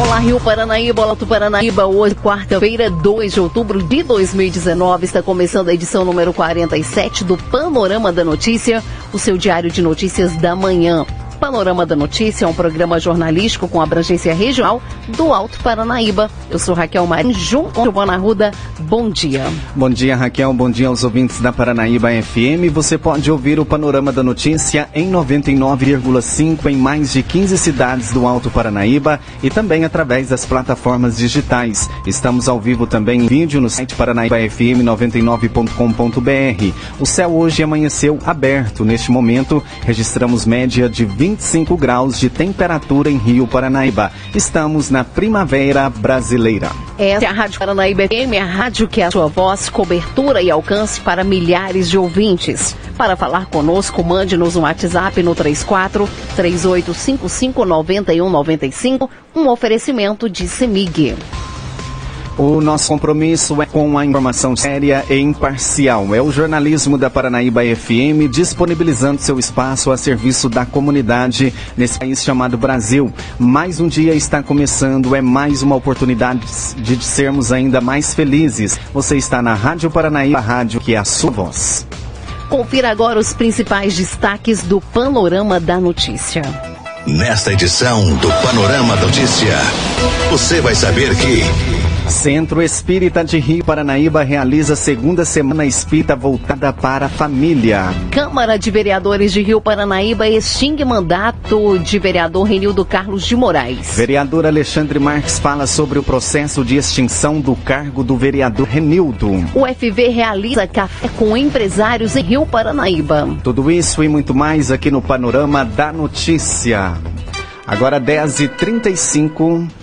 Olá, Rio Paranaíba, olá, Paranaíba. Hoje, quarta-feira, 2 de outubro de 2019, está começando a edição número 47 do Panorama da Notícia, o seu diário de notícias da manhã. Panorama da Notícia é um programa jornalístico com abrangência regional do Alto Paranaíba. Eu sou Raquel Marim, junto com Giovana Arruda. Bom dia. Bom dia, Raquel. Bom dia aos ouvintes da Paranaíba FM. Você pode ouvir o Panorama da Notícia em 99,5 em mais de 15 cidades do Alto Paranaíba e também através das plataformas digitais. Estamos ao vivo também em vídeo no site paranaíbafm99.com.br. O céu hoje amanheceu aberto. Neste momento, registramos média de 20 25 graus de temperatura em Rio Paranaíba. Estamos na primavera brasileira. Essa é a Rádio Paranaíba FM, a rádio que é a sua voz, cobertura e alcance para milhares de ouvintes. Para falar conosco, mande-nos um WhatsApp no 34 3855 9195, um oferecimento de CEMIG. O nosso compromisso é com a informação séria e imparcial. É o jornalismo da Paranaíba FM disponibilizando seu espaço a serviço da comunidade nesse país chamado Brasil. Mais um dia está começando, é mais uma oportunidade de sermos ainda mais felizes. Você está na Rádio Paranaíba, a rádio que é a sua voz. Confira agora os principais destaques do Panorama da Notícia. Nesta edição do Panorama Notícia, você vai saber que. Centro Espírita de Rio Paranaíba realiza segunda semana espírita voltada para a família. Câmara de Vereadores de Rio Paranaíba extingue mandato de vereador Renildo Carlos de Moraes. Vereador Alexandre Marques fala sobre o processo de extinção do cargo do vereador Renildo. O FV realiza café com empresários em Rio Paranaíba. Tudo isso e muito mais aqui no Panorama da Notícia. Agora 10h35.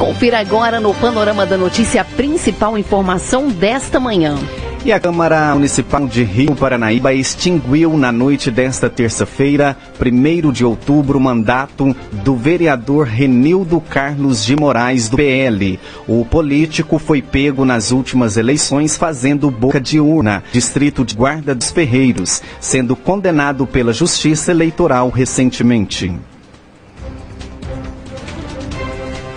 Confira agora no Panorama da Notícia a principal informação desta manhã. E a Câmara Municipal de Rio Paranaíba extinguiu na noite desta terça-feira, 1 de outubro, o mandato do vereador Renildo Carlos de Moraes, do PL. O político foi pego nas últimas eleições fazendo boca de urna, distrito de Guarda dos Ferreiros, sendo condenado pela Justiça Eleitoral recentemente.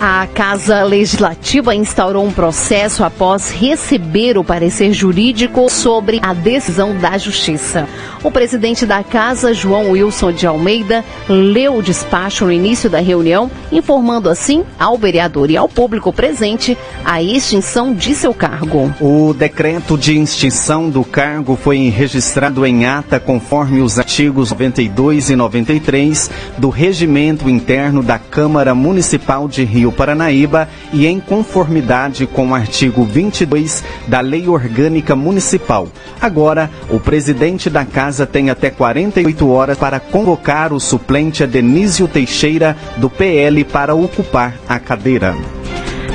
A Casa Legislativa instaurou um processo após receber o parecer jurídico sobre a decisão da Justiça. O presidente da Casa, João Wilson de Almeida, leu o despacho no início da reunião, informando assim ao vereador e ao público presente a extinção de seu cargo. O decreto de extinção do cargo foi registrado em ata conforme os artigos 92 e 93 do Regimento Interno da Câmara Municipal de Rio Paranaíba e em conformidade com o artigo 22 da Lei Orgânica Municipal. Agora, o presidente da casa tem até 48 horas para convocar o suplente Adenísio Teixeira do PL para ocupar a cadeira.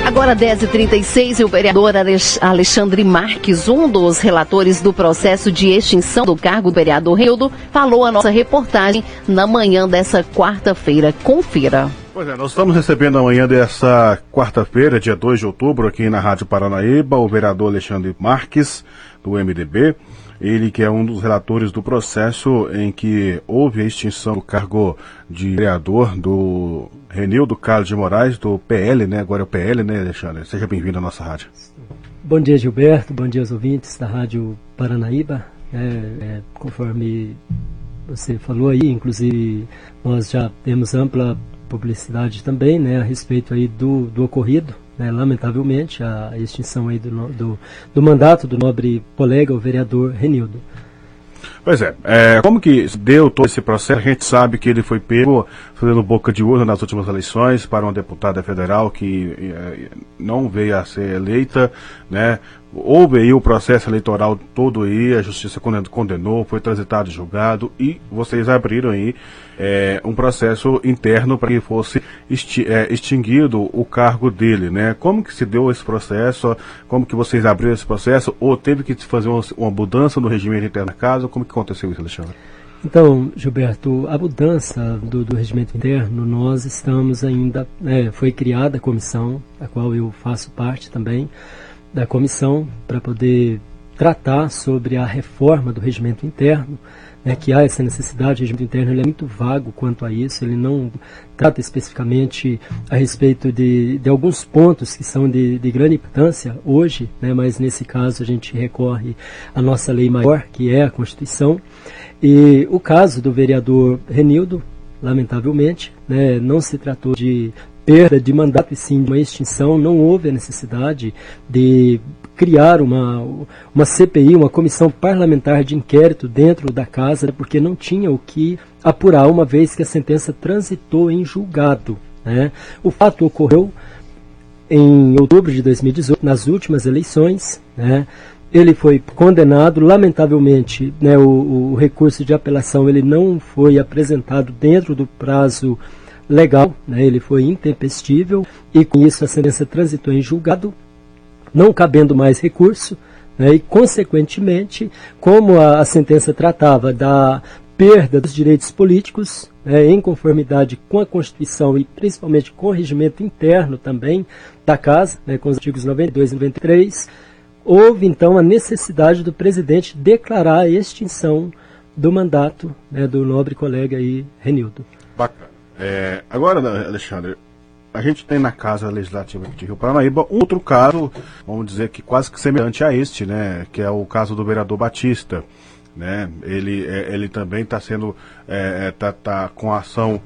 Agora 10h36 e o vereador Alexandre Marques, um dos relatores do processo de extinção do cargo do vereador Rildo, falou a nossa reportagem na manhã dessa quarta-feira. Confira. Pois é, nós estamos recebendo amanhã dessa quarta-feira, dia 2 de outubro, aqui na Rádio Paranaíba, o vereador Alexandre Marques, do MDB. Ele que é um dos relatores do processo em que houve a extinção do cargo de vereador do Renildo Carlos de Moraes, do PL, né? Agora é o PL, né, Alexandre? Seja bem-vindo à nossa rádio. Bom dia, Gilberto. Bom dia aos ouvintes da Rádio Paranaíba. É, é, conforme você falou aí, inclusive nós já temos ampla publicidade também, né, a respeito aí do, do ocorrido, né, lamentavelmente, a extinção aí do, do, do mandato do nobre colega, o vereador Renildo. Pois é, é, como que deu todo esse processo? A gente sabe que ele foi pego fazendo boca de urna nas últimas eleições para uma deputada federal que é, não veio a ser eleita, né? Houve aí o processo eleitoral todo aí, a justiça condenou, foi transitado julgado e vocês abriram aí é, um processo interno para que fosse é, extinguido o cargo dele, né? Como que se deu esse processo? Como que vocês abriram esse processo? Ou teve que fazer uma, uma mudança no regimento interno da casa? Como que aconteceu isso, Alexandre? Então, Gilberto, a mudança do, do regimento interno, nós estamos ainda. É, foi criada a comissão, a qual eu faço parte também, da comissão, para poder tratar sobre a reforma do regimento interno né, que há essa necessidade, o regimento interno ele é muito vago quanto a isso, ele não trata especificamente a respeito de, de alguns pontos que são de, de grande importância hoje, né, mas nesse caso a gente recorre à nossa lei maior, que é a Constituição. E o caso do vereador Renildo, lamentavelmente, né, não se tratou de perda de mandato e sim de uma extinção, não houve a necessidade de criar uma, uma CPI, uma comissão parlamentar de inquérito dentro da casa, porque não tinha o que apurar, uma vez que a sentença transitou em julgado. Né? O fato ocorreu em outubro de 2018, nas últimas eleições. Né? Ele foi condenado, lamentavelmente, né, o, o recurso de apelação ele não foi apresentado dentro do prazo legal, né, ele foi intempestível e com isso a sentença transitou em julgado não cabendo mais recurso, né, e, consequentemente, como a, a, sentença tratava da perda dos direitos políticos, né, em conformidade com a Constituição e principalmente com o regimento interno também da Casa, né, com os artigos 92 e 93, houve então a necessidade do presidente declarar a extinção do mandato né, do nobre colega aí, Renildo. Bacana. É, agora, Alexandre, a gente tem na Casa Legislativa de Rio Paranaíba outro caso, vamos dizer que quase que semelhante a este, né? Que é o caso do vereador Batista. Né? Ele, é, ele também está sendo é, é, tá, tá com ação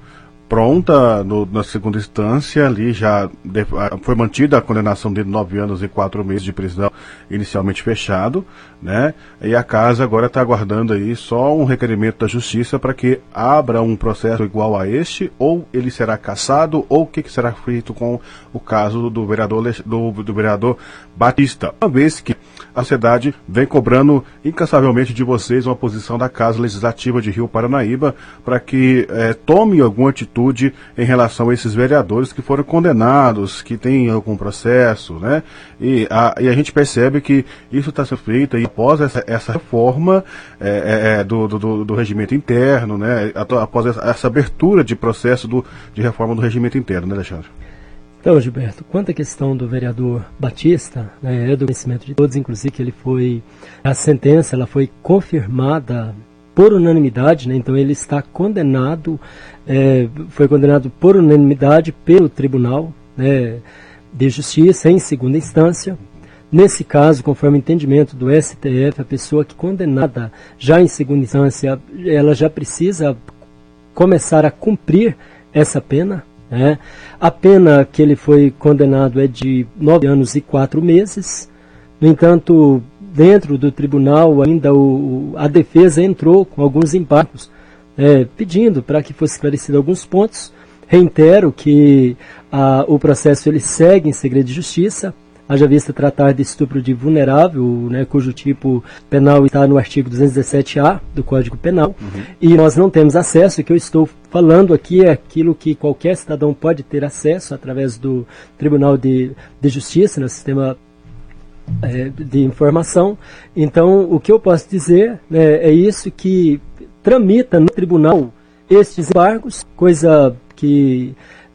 pronta no, na segunda instância, ali já de, foi mantida a condenação de nove anos e quatro meses de prisão inicialmente fechado, né? E a casa agora está aguardando aí só um requerimento da justiça para que abra um processo igual a este, ou ele será cassado, ou o que, que, será feito com o caso do vereador, do, do vereador Batista. Uma vez que a sociedade vem cobrando incansavelmente de vocês uma posição da Casa Legislativa de Rio Paranaíba para que é, tome alguma atitude em relação a esses vereadores que foram condenados, que têm algum processo, né? E a, e a gente percebe que isso está sendo feito e após essa, essa reforma é, é, do, do, do, regimento interno, né? Após essa, essa abertura de processo do, de reforma do regimento interno, né, Alexandre? Então, Gilberto, quanto à questão do vereador Batista, né, é do conhecimento de todos, inclusive que ele foi, a sentença ela foi confirmada por unanimidade, né, então ele está condenado, é, foi condenado por unanimidade pelo Tribunal né, de Justiça em segunda instância. Nesse caso, conforme o entendimento do STF, a pessoa que condenada já em segunda instância, ela já precisa começar a cumprir essa pena, né? A pena que ele foi condenado é de nove anos e quatro meses. No entanto, dentro do tribunal, ainda o, a defesa entrou com alguns embargos, é, pedindo para que fosse esclarecido alguns pontos. Reitero que a, o processo ele segue em segredo de justiça haja vista tratar de estupro de vulnerável, né, cujo tipo penal está no artigo 217-A do Código Penal, uhum. e nós não temos acesso, o que eu estou falando aqui é aquilo que qualquer cidadão pode ter acesso através do Tribunal de, de Justiça, no sistema é, de informação. Então, o que eu posso dizer né, é isso que tramita no tribunal estes embargos, coisa que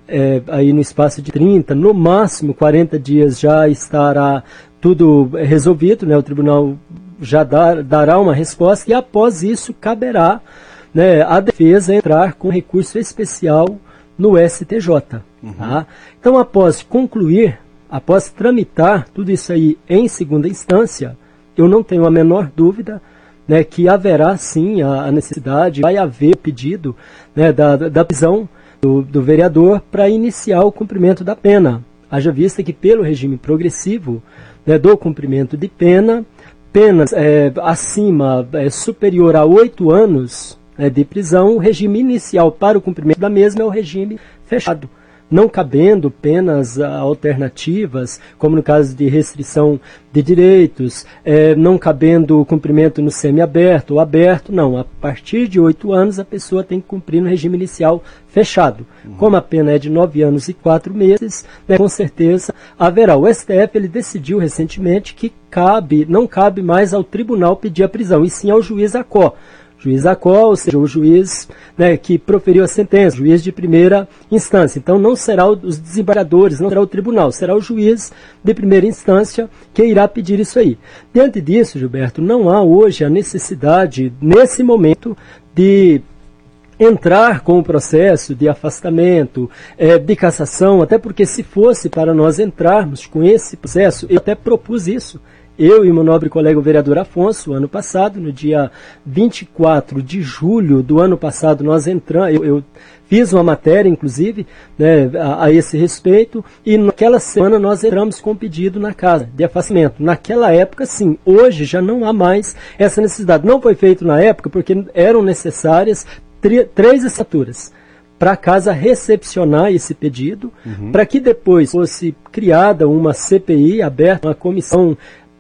é, aí no espaço de 30, no máximo 40 dias já estará tudo resolvido, né? o tribunal já dar, dará uma resposta e após isso caberá né, a defesa entrar com recurso especial no STJ. Uhum. Tá? Então, após concluir, após tramitar tudo isso aí em segunda instância, eu não tenho a menor dúvida né, que haverá sim a, a necessidade, vai haver pedido né, da, da prisão do, do vereador para iniciar o cumprimento da pena. Haja vista que, pelo regime progressivo né, do cumprimento de pena, penas é, acima, é, superior a oito anos é, de prisão, o regime inicial para o cumprimento da mesma é o regime fechado não cabendo penas alternativas, como no caso de restrição de direitos, é, não cabendo o cumprimento no semiaberto ou aberto, não. A partir de oito anos a pessoa tem que cumprir no regime inicial fechado. Uhum. Como a pena é de nove anos e quatro meses, né, com certeza haverá. O STF ele decidiu recentemente que cabe, não cabe mais ao tribunal pedir a prisão, e sim ao juiz ACO juiz qual, ou seja, o juiz né, que proferiu a sentença, juiz de primeira instância. Então não será os desembargadores, não será o tribunal, será o juiz de primeira instância que irá pedir isso aí. Diante disso, Gilberto, não há hoje a necessidade, nesse momento, de entrar com o processo de afastamento, é, de cassação, até porque se fosse para nós entrarmos com esse processo, eu até propus isso eu e meu nobre colega o vereador Afonso, ano passado, no dia 24 de julho do ano passado, nós entramos, eu, eu fiz uma matéria, inclusive, né, a, a, esse respeito, e naquela semana nós entramos com um pedido na casa de afastamento. Naquela época, sim, hoje já não há mais essa necessidade. Não foi feito na época porque eram necessárias três assinaturas para a casa recepcionar esse pedido, uhum. para que depois fosse criada uma CPI aberta, uma comissão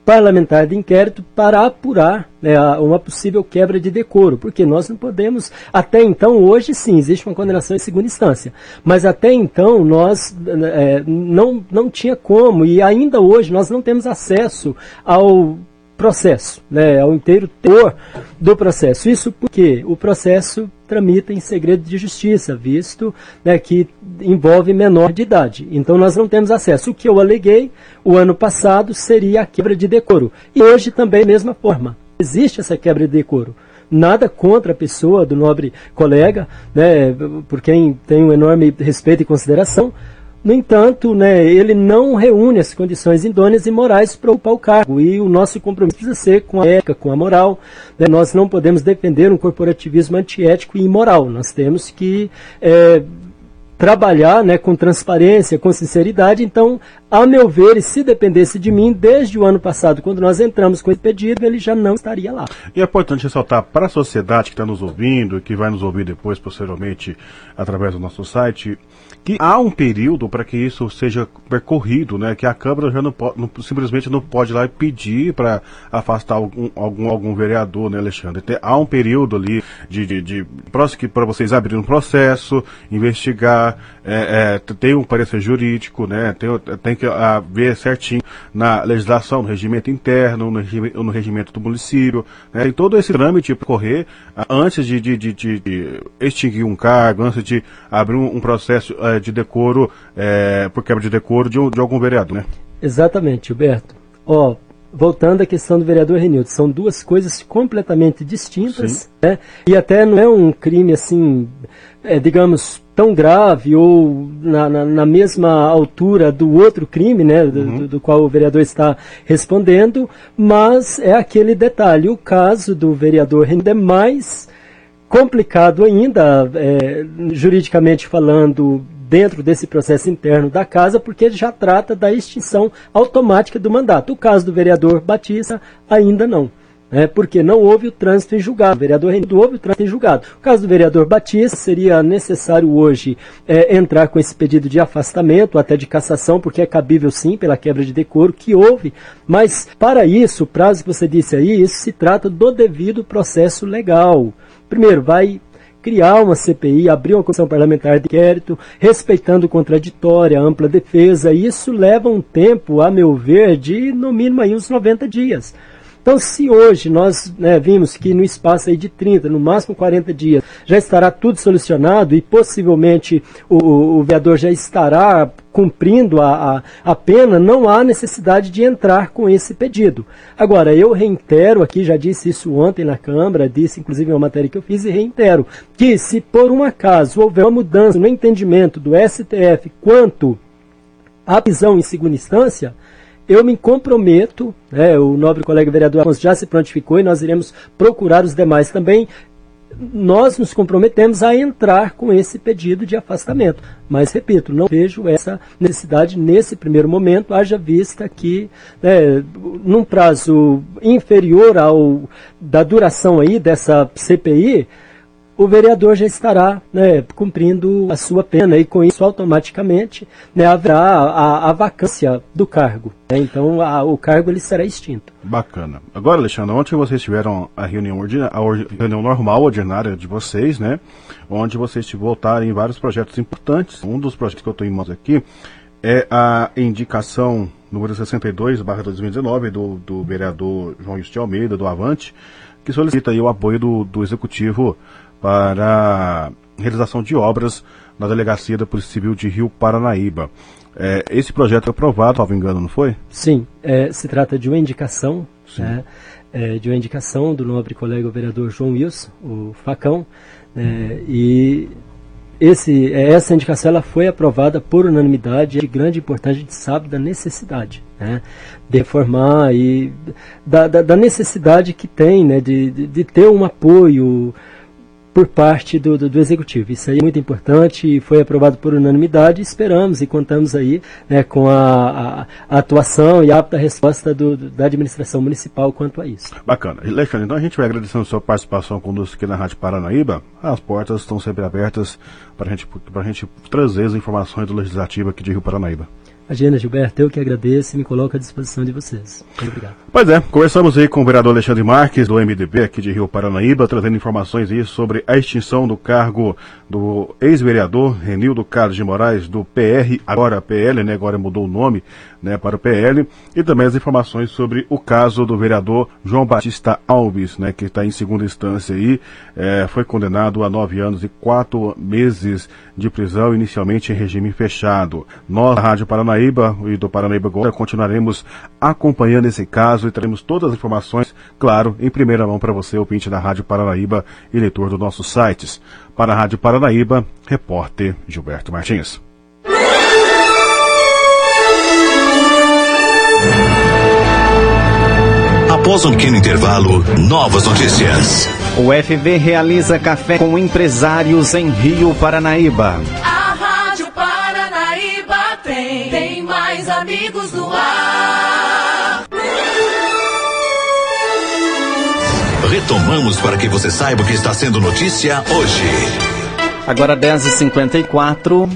parlamentar de inquérito para apurar né, uma possível quebra de decoro, porque nós não podemos, até então, hoje sim, existe uma condenação em segunda instância, mas até então nós é, não, não tinha como, e ainda hoje nós não temos acesso ao processo, né, ao inteiro teor do processo. Isso porque o processo tramita em segredo de justiça, visto né, que envolve menor de idade. Então nós não temos acesso. O que eu aleguei o ano passado seria a quebra de decoro. E hoje também, mesma forma. Existe essa quebra de decoro nada contra a pessoa do nobre colega, né, por quem tenho um enorme respeito e consideração, no entanto, né, ele não reúne as condições idôneas e morais para ocupar o cargo. E o nosso compromisso precisa ser com a ética, com a moral. Né? Nós não podemos defender um corporativismo antiético e imoral. Nós temos que é, trabalhar né, com transparência, com sinceridade. Então, a meu ver, e se dependesse de mim, desde o ano passado, quando nós entramos com esse pedido, ele já não estaria lá. E é importante ressaltar para a sociedade que está nos ouvindo, que vai nos ouvir depois, posteriormente, através do nosso site, que há um período para que isso seja percorrido, né? Que a Câmara já não, pode, não simplesmente não pode ir lá e pedir para afastar algum, algum, algum vereador, né, Alexandre? Há um período ali de, de, de para vocês abrirem um processo, investigar, é, é, tem um parecer jurídico, né? Tem, tem que a, ver certinho na legislação, no regimento interno, no, regimento, no regimento do município, né? Tem todo esse trâmite para correr antes de, de, de, de, extinguir um cargo, antes de abrir um, um processo é, de decoro, é, por quebra de decoro de, de algum vereador, né? Exatamente, Gilberto. Ó, voltando à questão do vereador Renildo, são duas coisas completamente distintas, né? E até não é um crime assim, é, digamos, tão grave ou na, na, na, mesma altura do outro crime, né, do, uhum. do, qual o vereador está respondendo, mas é aquele detalhe. O caso do vereador Renildo é mais complicado ainda, é, juridicamente falando, dentro desse processo interno da casa, porque ele já trata da extinção automática do mandato. O caso do vereador Batista, ainda não. É, porque não houve o trânsito em julgado. O vereador Renido houve o trânsito em julgado. No caso do vereador Batista, seria necessário hoje é, entrar com esse pedido de afastamento, até de cassação, porque é cabível sim pela quebra de decoro que houve. Mas, para isso, o prazo que você disse aí, isso se trata do devido processo legal. Primeiro, vai criar uma CPI, abrir uma comissão parlamentar de inquérito, respeitando contraditória, ampla defesa. Isso leva um tempo, a meu ver, de no mínimo aí uns 90 dias. Então, se hoje nós né, vimos que no espaço aí de 30, no máximo 40 dias, já estará tudo solucionado e possivelmente o, o vereador já estará cumprindo a, a, a, pena, não há necessidade de entrar com esse pedido. Agora, eu reitero aqui, já disse isso ontem na Câmara, disse inclusive uma matéria que eu fiz e reitero, que se por um acaso houver uma mudança no entendimento do STF quanto à prisão em segunda instância, eu me comprometo, né, o nobre colega vereador Afonso já se prontificou e nós iremos procurar os demais também. Nós nos comprometemos a entrar com esse pedido de afastamento. Mas, repito, não vejo essa necessidade nesse primeiro momento, haja vista que, né, num prazo inferior ao da duração aí dessa CPI, o vereador já estará né, cumprindo a sua pena e com isso automaticamente né, haverá a, a, vacância do cargo. Né? Então a, o cargo ele será extinto. Bacana. Agora, Alexandre, ontem vocês tiveram a reunião, a reunião normal, ordinária de vocês, né? Onde vocês voltaram em vários projetos importantes. Um dos projetos que eu estou em mãos aqui é a indicação número 62, barra 2019, do, do vereador João Justi Almeida, do Avante, que solicita o apoio do, do Executivo para realização de obras na Delegacia da Polícia Civil de Rio Paranaíba. É, esse projeto foi aprovado, salvo engano, não foi? Sim, é, se trata de uma indicação, né, é, de uma indicação do nobre colega o vereador João Wilson, o Facão, né, e esse, essa indicação ela foi aprovada por unanimidade, é de grande importância, a gente sabe da necessidade né, de reformar e da, da, da necessidade que tem né, de, de, de ter um apoio por parte do, do, do, executivo. Isso aí é muito importante e foi aprovado por unanimidade. Esperamos e contamos aí né, com a, a, a, atuação e a apta resposta do, da administração municipal quanto a isso. Bacana. Alexandre, então a gente vai agradecendo a sua participação conosco aqui na Rádio Paranaíba. As portas estão sempre abertas para gente, a gente trazer as informações do Legislativo aqui de Rio Paranaíba. Imagina, Gilberto, eu que agradeço e me coloco à disposição de vocês. Muito obrigado. Pois é, conversamos aí com o vereador Alexandre Marques, do MDB aqui de Rio Paranaíba, trazendo informações aí sobre a extinção do cargo do ex-vereador Renildo Carlos de Moraes, do PR, agora PL, né? Agora mudou o nome, né, para o PL, e também as informações sobre o caso do vereador João Batista Alves, né, que está em segunda instância aí, é, foi condenado a nove anos e quatro meses de prisão, inicialmente em regime fechado. Nós, Rádio Paranaíba e do Paranaíba agora, continuaremos acompanhando esse caso e teremos todas as informações, claro, em primeira mão para você, ouvinte da Rádio Paranaíba e leitor dos nossos sites. Para a Rádio Paranaíba, repórter Gilberto Martins. Após um pequeno intervalo, novas notícias. O FV realiza café com empresários em Rio Paranaíba. A Rádio Paranaíba tem, tem mais amigos no ar. Retomamos para que você saiba o que está sendo notícia hoje. Agora 10h54.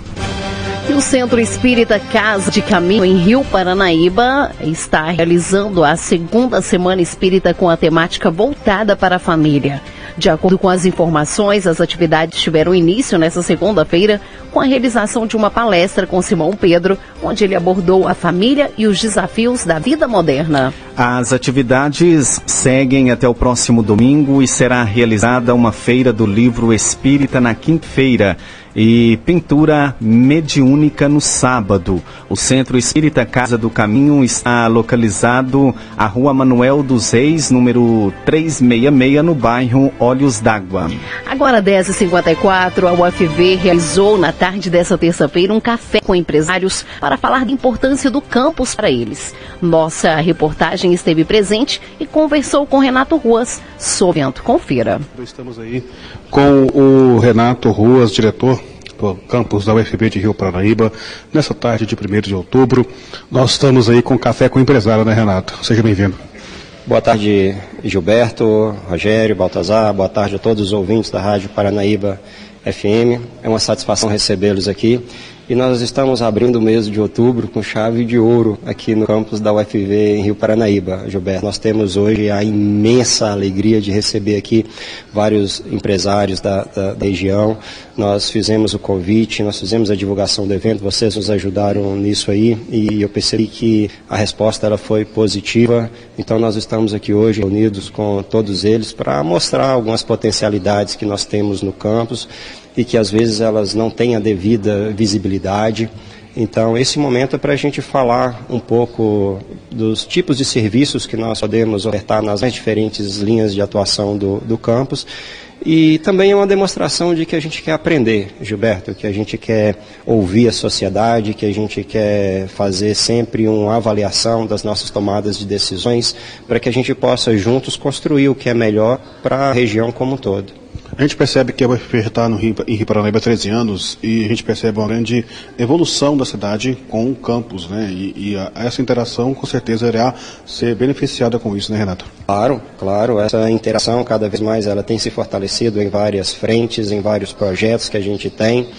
E o Centro Espírita Casa de Caminho em Rio Paranaíba está realizando a segunda semana espírita com a temática voltada para a família. De acordo com as informações, as atividades tiveram início nesta segunda-feira com a realização de uma palestra com Simão Pedro, onde ele abordou a família e os desafios da vida moderna. As atividades seguem até o próximo domingo e será realizada uma feira do livro espírita na quinta-feira e pintura mediúnica no sábado. O Centro Espírita Casa do Caminho está localizado à Rua Manuel dos Reis, número 366, no bairro Olhos d'Água. Agora 10h54, a UFV realizou na tarde dessa terça-feira um café com empresários para falar da importância do campus para eles. Nossa reportagem esteve presente e conversou com Renato Ruas sobre. Confira. Estamos aí com o Renato Ruas, diretor do campus da UFB de Rio Paranaíba, nessa tarde de 1 de outubro. Nós estamos aí com café com o empresário, né, Renato? Seja bem-vindo. Boa tarde, Gilberto, Rogério, Baltazar, boa tarde a todos os ouvintes da Rádio Paranaíba FM. É uma satisfação recebê-los aqui. E nós estamos abrindo o mês de outubro com chave de ouro aqui no campus da UFV em Rio Paranaíba, Gilberto. Nós temos hoje a imensa alegria de receber aqui vários empresários da, da, da região. Nós fizemos o convite, nós fizemos a divulgação do evento, vocês nos ajudaram nisso aí e eu percebi que a resposta ela foi positiva. Então nós estamos aqui hoje reunidos com todos eles para mostrar algumas potencialidades que nós temos no campus e que às vezes elas não têm a devida visibilidade. Então, esse momento é para a gente falar um pouco dos tipos de serviços que nós podemos ofertar nas diferentes linhas de atuação do, do campus. E também é uma demonstração de que a gente quer aprender, Gilberto, que a gente quer ouvir a sociedade, que a gente quer fazer sempre uma avaliação das nossas tomadas de decisões, para que a gente possa juntos construir o que é melhor para a região como um todo. A gente percebe que a UFP está no Rio, em Rio Paranaíba há 13 anos e a gente percebe uma grande evolução da cidade com o campus, né? E, e a, essa interação com certeza irá ser beneficiada com isso, né, Renato? Claro, claro. Essa interação cada vez mais ela tem se fortalecido em várias frentes, em vários projetos que a gente tem.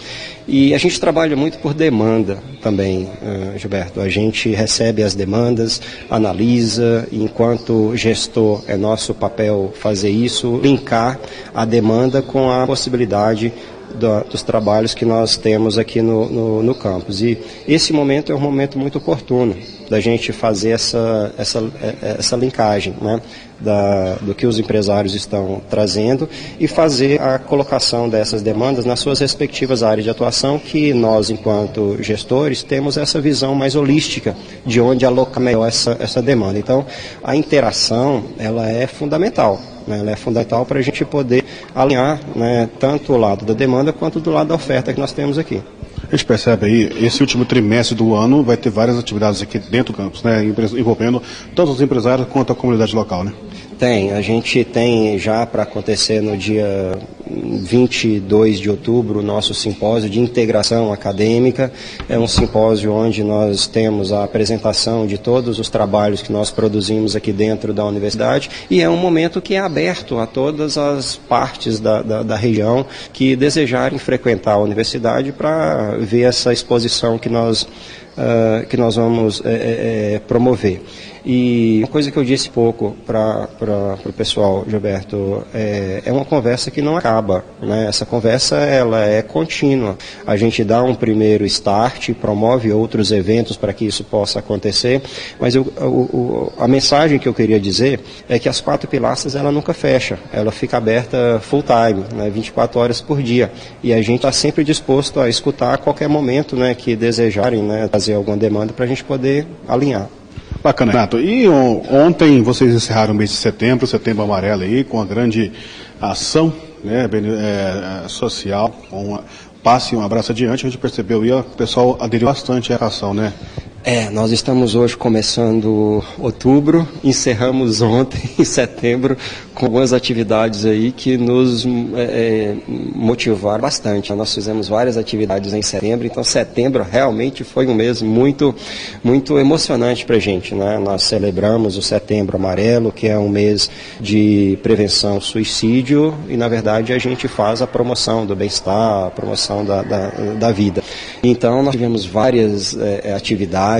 E a gente trabalha muito por demanda também, uh, Gilberto. A gente recebe as demandas, analisa, e enquanto gestor é nosso papel fazer isso, linkar a demanda com a possibilidade do, dos trabalhos que nós temos aqui no, no, no campus. E esse momento é um momento muito oportuno da gente fazer essa, essa, é, é, essa linkagem né, da, do que os empresários estão trazendo e fazer a colocação dessas demandas nas suas respectivas áreas de atuação, que nós, enquanto gestores, temos essa visão mais holística de onde alocar melhor essa, essa demanda. Então, a interação ela é fundamental. Né, ela é fundamental para a gente poder alinhar né, tanto o lado da demanda quanto do lado da oferta que nós temos aqui. A gente percebe aí, esse último trimestre do ano vai ter várias atividades aqui dentro do campus, né, envolvendo tanto os empresários quanto a comunidade local, né? Tem, a gente tem já para acontecer no dia 22 de outubro o nosso simpósio de integração acadêmica. É um simpósio onde nós temos a apresentação de todos os trabalhos que nós produzimos aqui dentro da universidade e é um momento que é aberto a todas as partes da, da, da região que desejarem frequentar a universidade para ver essa exposição que nós, uh, que nós vamos é, é, promover. E uma coisa que eu disse pouco para o pessoal, Gilberto, é, é, uma conversa que não acaba. Né? Essa conversa ela é contínua. A gente dá um primeiro start, promove outros eventos para que isso possa acontecer, mas eu, o, a mensagem que eu queria dizer é que as quatro pilastras ela nunca fecha, ela fica aberta full time, né? 24 horas por dia. E a gente está sempre disposto a escutar a qualquer momento né, que desejarem né, fazer alguma demanda para a gente poder alinhar. Bacana, Renato. E ontem vocês encerraram o mês de setembro, setembro amarelo aí, com a grande ação né, é, social, com passe um abraço adiante, a gente percebeu e o pessoal aderiu bastante à ação, né? É, nós estamos hoje começando outubro, encerramos ontem, em setembro, com algumas atividades aí que nos é, é, motivaram bastante. Nós fizemos várias atividades em setembro, então setembro realmente foi um mês muito, muito emocionante para a gente. Né? Nós celebramos o Setembro Amarelo, que é um mês de prevenção ao suicídio, e na verdade a gente faz a promoção do bem-estar, a promoção da, da, da, vida. Então nós tivemos várias é, atividades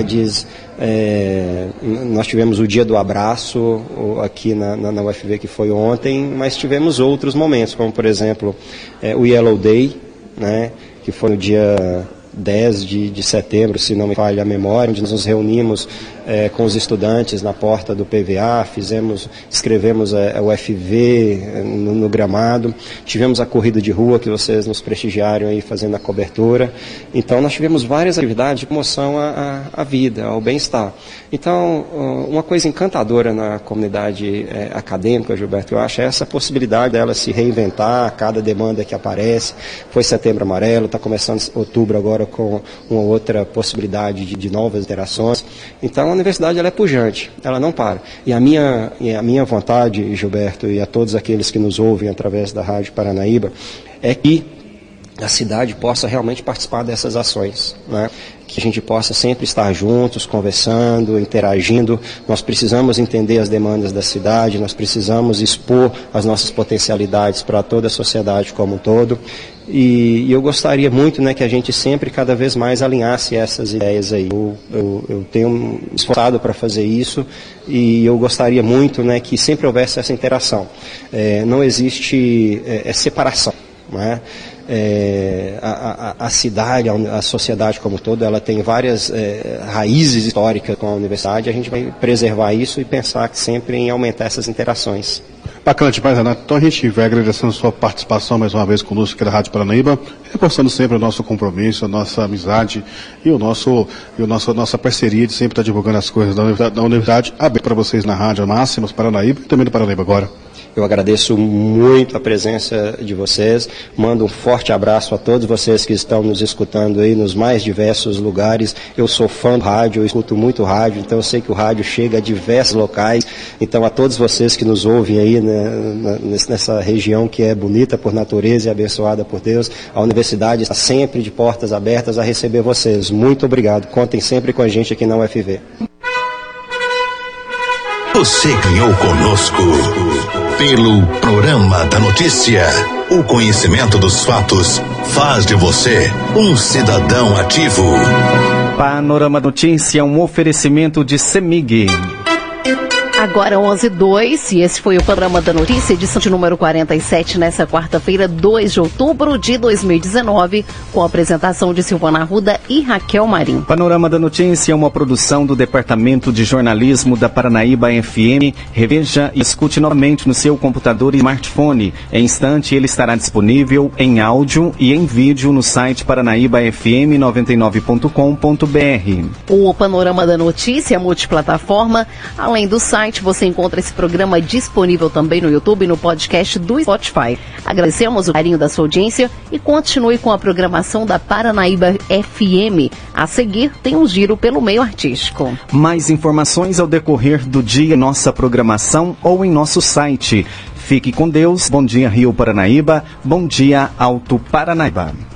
É, nós tivemos o dia do abraço aqui na, na, na, UFV que foi ontem, mas tivemos outros momentos, como por exemplo é, o Yellow Day, né, que foi no dia 10 de, de setembro, se não me falha a memória, onde nós nos reunimos é, com os estudantes na porta do PVA, fizemos, escrevemos é, o FV é, no, no, gramado, tivemos a corrida de rua que vocês nos prestigiaram aí fazendo a cobertura. Então nós tivemos várias atividades de promoção à, à, vida, ao bem-estar. Então, uma coisa encantadora na comunidade é, acadêmica, Gilberto, eu acho é essa possibilidade dela se reinventar a cada demanda que aparece. Foi setembro amarelo, está começando outubro agora com uma outra possibilidade de, de novas interações. Então, universidade ela é pujante, ela não para. E a minha, a minha vontade, Gilberto, e a todos aqueles que nos ouvem através da Rádio Paranaíba, é que a cidade possa realmente participar dessas ações. Né? Que a gente possa sempre estar juntos, conversando, interagindo. Nós precisamos entender as demandas da cidade, nós precisamos expor as nossas potencialidades para toda a sociedade como um todo. E, e, eu gostaria muito né, que a gente sempre, cada vez mais, alinhasse essas ideias aí. Eu, eu, eu tenho esforçado para fazer isso e eu gostaria muito né, que sempre houvesse essa interação. É, não existe é, é separação. Não é? É, a, a, a, cidade, a, sociedade como todo, ela tem várias é, raízes históricas com a universidade. A gente vai preservar isso e pensar sempre em aumentar essas interações. Bacana demais, Renato. Então a gente vai agradecendo a sua participação mais uma vez conosco aqui da Rádio Paranaíba, reforçando sempre o nosso compromisso, a nossa amizade e o nosso e o nosso nossa parceria de sempre estar divulgando as coisas da universidade, da universidade aberta para vocês na Rádio Máximas Paranaíba e também do Paranaíba agora. Eu agradeço muito a presença de vocês. Mando um forte abraço a todos vocês que estão nos escutando aí nos mais diversos lugares. Eu sou fã do rádio, eu escuto muito rádio, então eu sei que o rádio chega a diversos locais. Então a todos vocês que nos ouvem aí né, nessa região que é bonita por natureza e abençoada por Deus, a universidade está sempre de portas abertas a receber vocês. Muito obrigado. Contem sempre com a gente aqui na UFV. Você ganhou conosco pelo programa da notícia. O conhecimento dos fatos faz de você um cidadão ativo. Panorama Notícia, um oferecimento de Semig. Agora 11 2 e esse foi o Panorama da Notícia, edição de número 47, nessa quarta-feira, 2 de outubro de 2019, com a apresentação de Silvana Arruda e Raquel Marim. Panorama da Notícia é uma produção do Departamento de Jornalismo da Paranaíba FM. Reveja e escute novamente no seu computador e smartphone. Em instante, ele estará disponível em áudio e em vídeo no site paranaíbafm99.com.br. O Panorama da Notícia é multiplataforma, além do site site você encontra esse programa disponível também no YouTube e no podcast do Spotify. Agradecemos o carinho da sua audiência e continue com a programação da Paranaíba FM. A seguir, tem um giro pelo meio artístico. Mais informações ao decorrer do dia em nossa programação ou em nosso site. Fique com Deus. Bom dia, Rio Paranaíba. Bom dia, Alto Paranaíba.